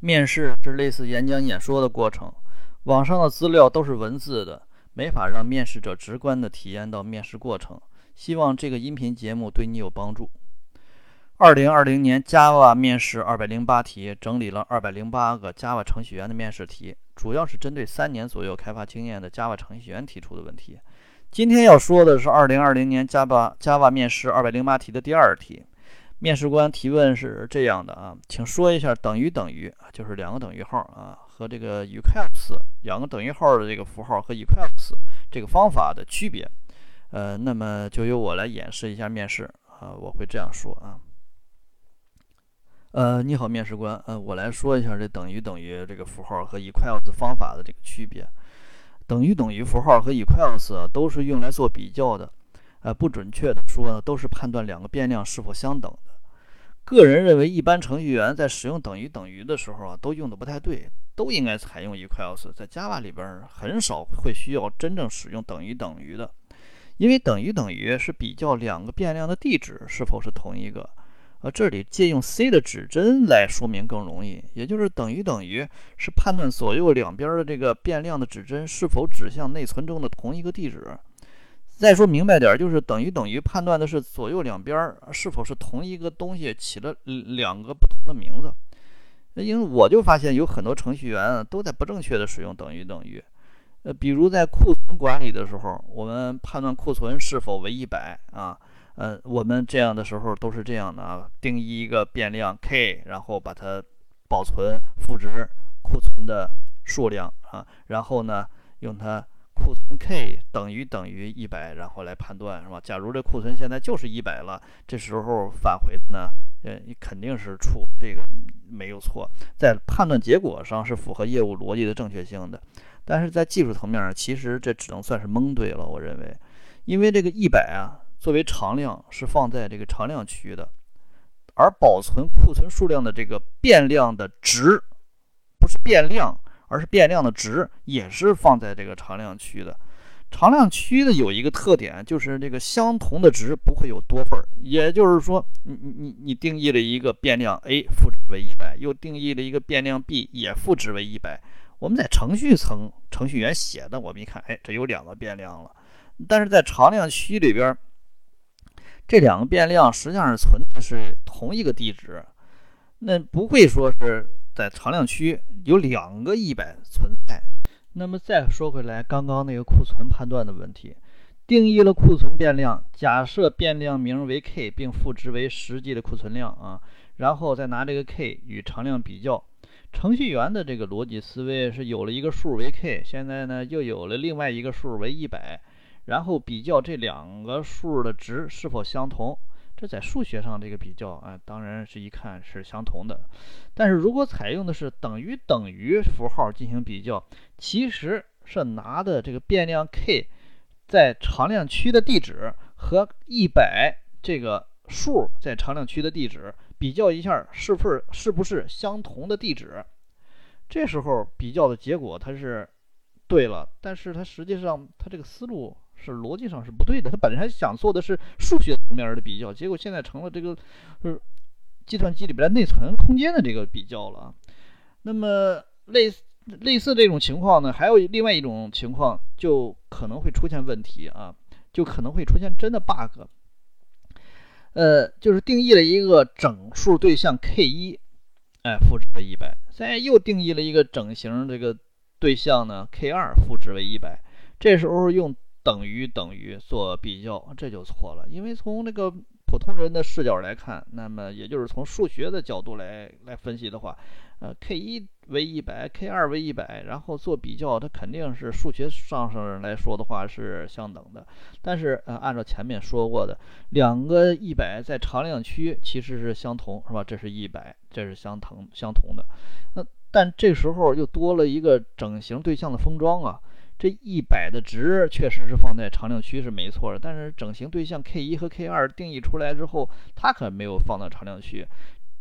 面试是类似演讲演说的过程，网上的资料都是文字的，没法让面试者直观的体验到面试过程。希望这个音频节目对你有帮助。二零二零年 Java 面试二百零八题，整理了二百零八个 Java 程序员的面试题，主要是针对三年左右开发经验的 Java 程序员提出的问题。今天要说的是二零二零年 Java Java 面试二百零八题的第二题。面试官提问是这样的啊，请说一下等于等于就是两个等于号啊和这个 equals 两个等于号的这个符号和 equals 这个方法的区别。呃，那么就由我来演示一下面试啊，我会这样说啊。呃，你好，面试官，呃，我来说一下这等于等于这个符号和 equals 方法的这个区别。等于等于符号和 equals 都是用来做比较的。呃，不准确的说呢，都是判断两个变量是否相等。个人认为，一般程序员在使用等于等于的时候啊，都用的不太对，都应该采用 equals。在 Java 里边很少会需要真正使用等于等于的，因为等于等于是比较两个变量的地址是否是同一个。呃，这里借用 C 的指针来说明更容易，也就是等于等于是判断左右两边的这个变量的指针是否指向内存中的同一个地址。再说明白点，就是等于等于判断的是左右两边是否是同一个东西，起了两个不同的名字。因为我就发现有很多程序员都在不正确的使用等于等于。呃，比如在库存管理的时候，我们判断库存是否为一百啊，呃，我们这样的时候都是这样的啊，定义一个变量 k，然后把它保存赋值库存的数量啊，然后呢用它。库存 k 等于等于一百，然后来判断是吧？假如这库存现在就是一百了，这时候返回呢，呃，你肯定是出这个没有错，在判断结果上是符合业务逻辑的正确性的。但是在技术层面上，其实这只能算是蒙对了。我认为，因为这个一百啊，作为常量是放在这个常量区的，而保存库存数量的这个变量的值，不是变量。而是变量的值也是放在这个常量区的，常量区的有一个特点，就是这个相同的值不会有多份儿。也就是说，你你你你定义了一个变量 a 赋值为一百，又定义了一个变量 b 也赋值为一百。我们在程序层程序员写的，我们一看，哎，这有两个变量了。但是在常量区里边，这两个变量实际上是存的是同一个地址，那不会说是。在常量区有两个一百存在。那么再说回来，刚刚那个库存判断的问题，定义了库存变量，假设变量名为 k，并赋值为实际的库存量啊，然后再拿这个 k 与常量比较。程序员的这个逻辑思维是有了一个数为 k，现在呢又有了另外一个数为一百，然后比较这两个数的值是否相同。这在数学上这个比较啊，当然是一看是相同的。但是如果采用的是等于等于符号进行比较，其实是拿的这个变量 k 在常量区的地址和一百这个数在常量区的地址比较一下，是不是是不是相同的地址？这时候比较的结果它是对了，但是它实际上它这个思路。是逻辑上是不对的，他本来想做的是数学层面的比较，结果现在成了这个是计算机里边内存空间的这个比较了。那么类似类似这种情况呢，还有另外一种情况就可能会出现问题啊，就可能会出现真的 bug。呃，就是定义了一个整数对象 k 一，哎，赋值为一百，现在又定义了一个整形这个对象呢 k 二，赋值为一百，这时候用。等于等于做比较，这就错了。因为从那个普通人的视角来看，那么也就是从数学的角度来来分析的话，呃，k 一为一百，k 二为一百，然后做比较，它肯定是数学上上来说的话是相等的。但是呃，按照前面说过的，两个一百在常量区其实是相同，是吧？这是一百，这是相同相同的。那但这时候又多了一个整形对象的封装啊。这一百的值确实是放在常量区是没错的，但是整形对象 k 一和 k 二定义出来之后，它可没有放到常量区。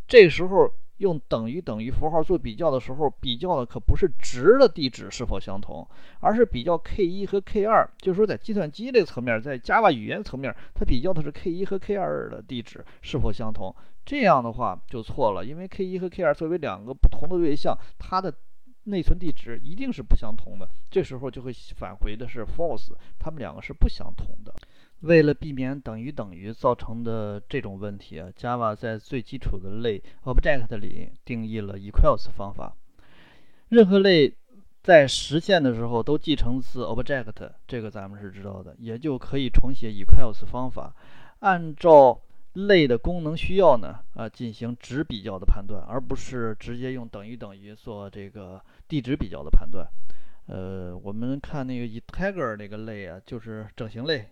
这时候用等于等于符号做比较的时候，比较的可不是值的地址是否相同，而是比较 k 一和 k 二。就是说，在计算机这个层面，在 Java 语言层面，它比较的是 k 一和 k 二的地址是否相同。这样的话就错了，因为 k 一和 k 二作为两个不同的对象，它的内存地址一定是不相同的。这时候就会返回的是 false，它们两个是不相同的。为了避免等于等于造成的这种问题啊，Java 在最基础的类 object 里定义了 equals 方法。任何类在实现的时候都继承自 object，这个咱们是知道的，也就可以重写 equals 方法，按照类的功能需要呢啊进行值比较的判断，而不是直接用等于等于做这个地址比较的判断。呃，我们看那个 integer 那个类啊，就是整形类。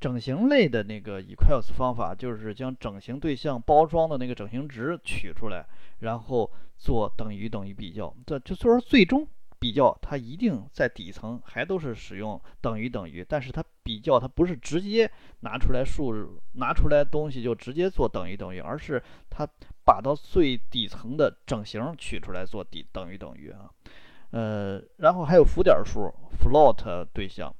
整形类的那个 equals 方法，就是将整形对象包装的那个整形值取出来，然后做等于等于比较。这就说最终比较，它一定在底层还都是使用等于等于，但是它比较它不是直接拿出来数拿出来东西就直接做等于等于，而是它把到最底层的整形取出来做底等于等于啊。呃，然后还有浮点数 float 对象。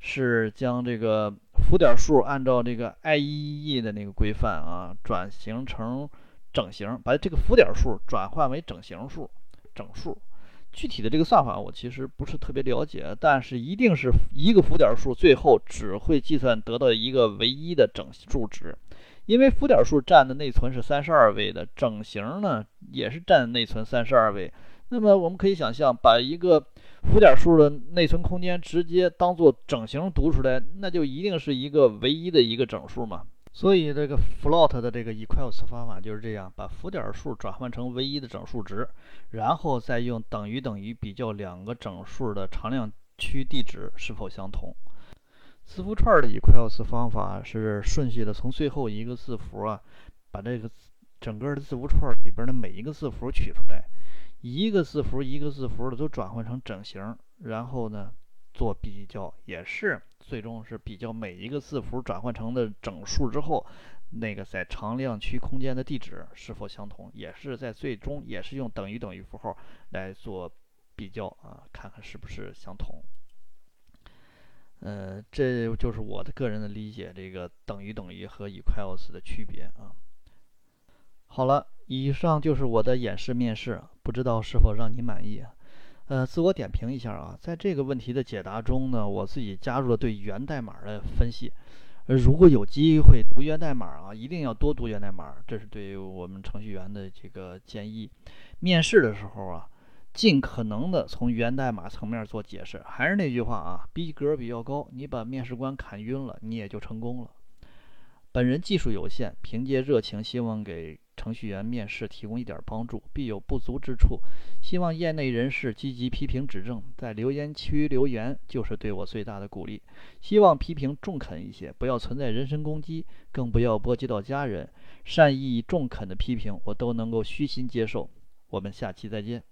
是将这个浮点数按照这个 IEEE 的那个规范啊，转型成整形，把这个浮点数转换为整形数、整数。具体的这个算法我其实不是特别了解，但是一定是一个浮点数最后只会计算得到一个唯一的整数值，因为浮点数占的内存是三十二位的，整形呢也是占内存三十二位。那么我们可以想象，把一个浮点数的内存空间直接当做整形读出来，那就一定是一个唯一的一个整数嘛。所以这个 float 的这个 equals 方法就是这样，把浮点数转换成唯一的整数值，然后再用等于等于比较两个整数的常量区地址是否相同。字符串的 equals 方法是顺序的从最后一个字符啊，把这个整个的字符串里边的每一个字符取出来。一个字符一个字符的都转换成整形，然后呢做比较，也是最终是比较每一个字符转换成的整数之后，那个在常量区空间的地址是否相同，也是在最终也是用等于等于符号来做比较啊，看看是不是相同。呃，这就是我的个人的理解，这个等于等于和 equals 的区别啊。好了。以上就是我的演示面试，不知道是否让你满意？呃，自我点评一下啊，在这个问题的解答中呢，我自己加入了对源代码的分析。呃，如果有机会读源代码啊，一定要多读源代码，这是对于我们程序员的这个建议。面试的时候啊，尽可能的从源代码层面做解释。还是那句话啊，逼格比较高，你把面试官砍晕了，你也就成功了。本人技术有限，凭借热情，希望给。程序员面试提供一点帮助，必有不足之处，希望业内人士积极批评指正，在留言区留言就是对我最大的鼓励。希望批评中肯一些，不要存在人身攻击，更不要波及到家人。善意中肯的批评我都能够虚心接受。我们下期再见。